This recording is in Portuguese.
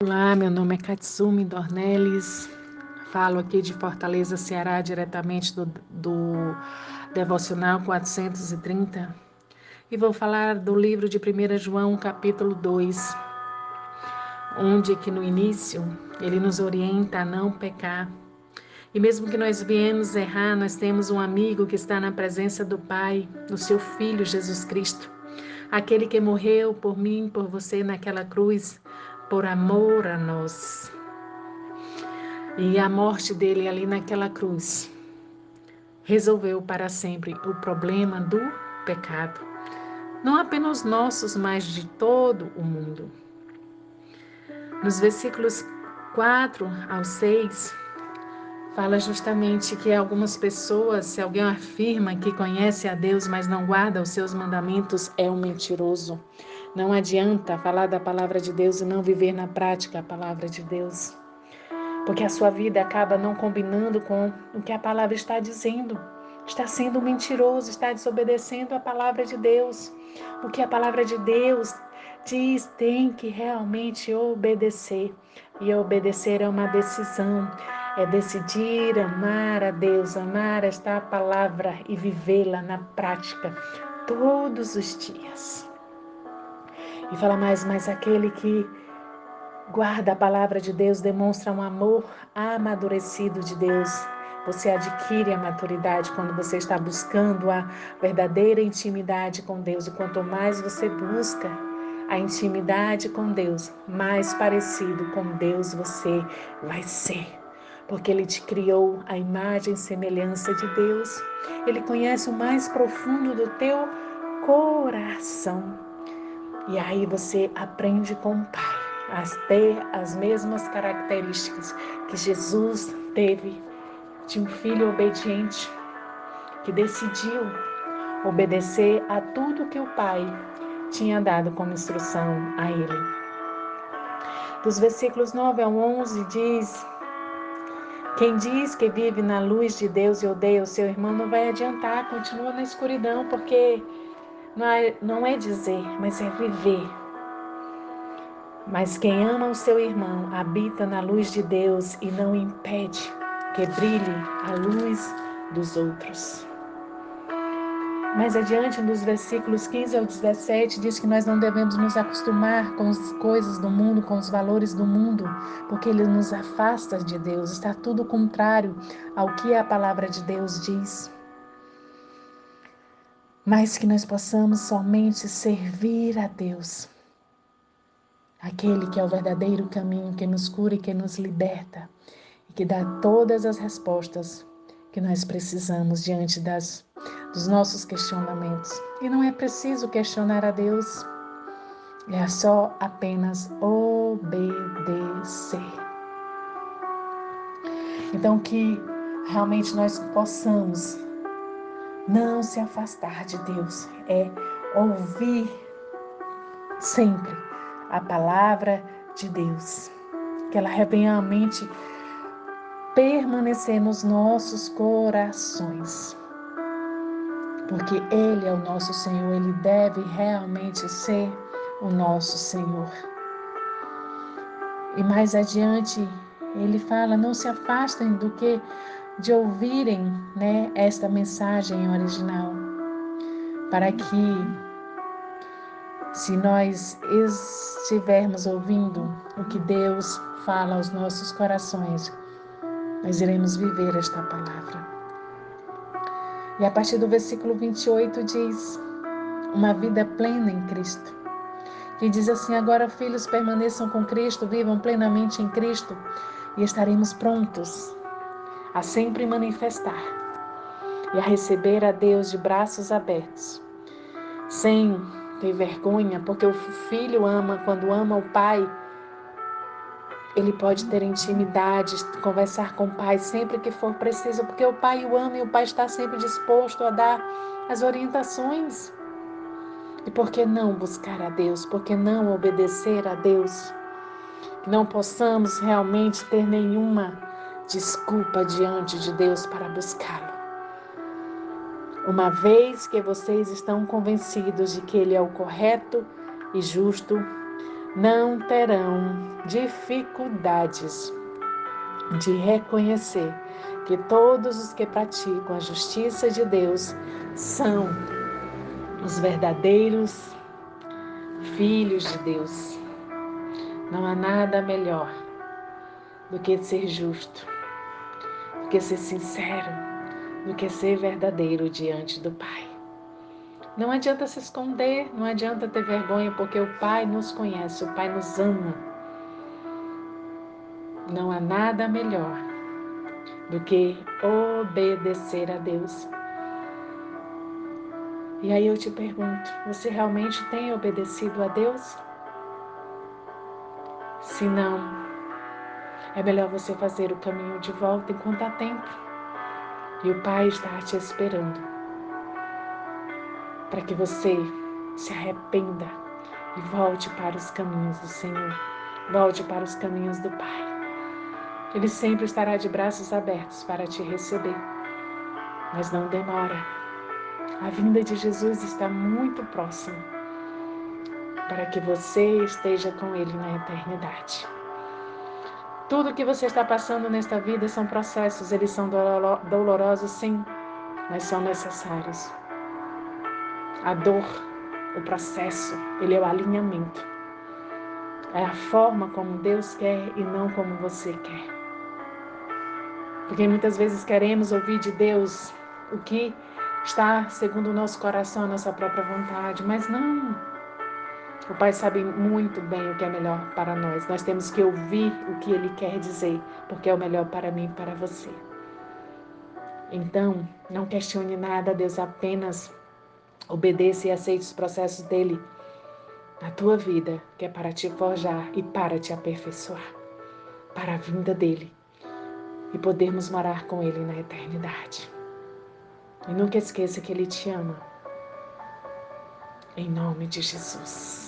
Olá, meu nome é Katsumi Dornelles, falo aqui de Fortaleza, Ceará, diretamente do, do Devocional 430 e vou falar do livro de 1 João, capítulo 2, onde que no início ele nos orienta a não pecar. E mesmo que nós viemos errar, nós temos um amigo que está na presença do Pai, do seu Filho Jesus Cristo, aquele que morreu por mim, por você naquela cruz por amor a nós. E a morte dele ali naquela cruz resolveu para sempre o problema do pecado. Não apenas nossos, mas de todo o mundo. Nos versículos 4 ao 6, fala justamente que algumas pessoas, se alguém afirma que conhece a Deus, mas não guarda os seus mandamentos, é um mentiroso. Não adianta falar da palavra de Deus e não viver na prática a palavra de Deus. Porque a sua vida acaba não combinando com o que a palavra está dizendo. Está sendo mentiroso, está desobedecendo a palavra de Deus. O que a palavra de Deus diz tem que realmente obedecer. E obedecer é uma decisão, é decidir amar a Deus, amar esta palavra e vivê-la na prática todos os dias. E fala mais, mas aquele que guarda a palavra de Deus demonstra um amor amadurecido de Deus. Você adquire a maturidade quando você está buscando a verdadeira intimidade com Deus. E quanto mais você busca a intimidade com Deus, mais parecido com Deus você vai ser. Porque Ele te criou a imagem e semelhança de Deus. Ele conhece o mais profundo do teu coração. E aí você aprende com o Pai a ter as mesmas características que Jesus teve de um filho obediente que decidiu obedecer a tudo que o Pai tinha dado como instrução a ele. Dos versículos 9 ao 11 diz: Quem diz que vive na luz de Deus e odeia o seu irmão não vai adiantar, continua na escuridão, porque não é, não é dizer, mas é viver. Mas quem ama o seu irmão habita na luz de Deus e não impede que brilhe a luz dos outros. Mais adiante, nos versículos 15 ao 17, diz que nós não devemos nos acostumar com as coisas do mundo, com os valores do mundo, porque ele nos afasta de Deus. Está tudo contrário ao que a palavra de Deus diz mas que nós possamos somente servir a Deus, aquele que é o verdadeiro caminho que nos cura e que nos liberta e que dá todas as respostas que nós precisamos diante das, dos nossos questionamentos. E não é preciso questionar a Deus, é só apenas obedecer. Então, que realmente nós possamos não se afastar de Deus, é ouvir sempre a palavra de Deus. Que ela venha mente permanecer nos nossos corações. Porque Ele é o nosso Senhor, Ele deve realmente ser o nosso Senhor. E mais adiante, ele fala: não se afastem do que de ouvirem né, esta mensagem original, para que, se nós estivermos ouvindo o que Deus fala aos nossos corações, nós iremos viver esta palavra. E a partir do versículo 28 diz: uma vida plena em Cristo. Que diz assim: agora, filhos, permaneçam com Cristo, vivam plenamente em Cristo e estaremos prontos a sempre manifestar e a receber a Deus de braços abertos, sem ter vergonha, porque o filho ama, quando ama o pai, ele pode ter intimidade, conversar com o pai sempre que for preciso, porque o pai o ama e o pai está sempre disposto a dar as orientações. E por que não buscar a Deus? Por que não obedecer a Deus? Que não possamos realmente ter nenhuma desculpa diante de Deus para buscá-lo. Uma vez que vocês estão convencidos de que Ele é o correto e justo, não terão dificuldades de reconhecer que todos os que praticam a justiça de Deus são os verdadeiros filhos de Deus. Não há nada melhor do que ser justo, do que ser sincero, do que ser verdadeiro diante do Pai. Não adianta se esconder, não adianta ter vergonha, porque o Pai nos conhece, o Pai nos ama. Não há nada melhor do que obedecer a Deus. E aí eu te pergunto: você realmente tem obedecido a Deus? Se não, é melhor você fazer o caminho de volta enquanto há tempo. E o Pai está te esperando para que você se arrependa e volte para os caminhos do Senhor, volte para os caminhos do Pai. Ele sempre estará de braços abertos para te receber. Mas não demora. A vinda de Jesus está muito próxima para que você esteja com Ele na eternidade. Tudo que você está passando nesta vida são processos, eles são dolorosos, sim, mas são necessários. A dor, o processo, ele é o alinhamento. É a forma como Deus quer e não como você quer. Porque muitas vezes queremos ouvir de Deus o que está segundo o nosso coração, a nossa própria vontade, mas não. O Pai sabe muito bem o que é melhor para nós. Nós temos que ouvir o que Ele quer dizer, porque é o melhor para mim e para você. Então, não questione nada, Deus apenas obedeça e aceite os processos dele na tua vida, que é para te forjar e para te aperfeiçoar, para a vinda dele e podermos morar com Ele na eternidade. E nunca esqueça que Ele te ama. Em nome de Jesus.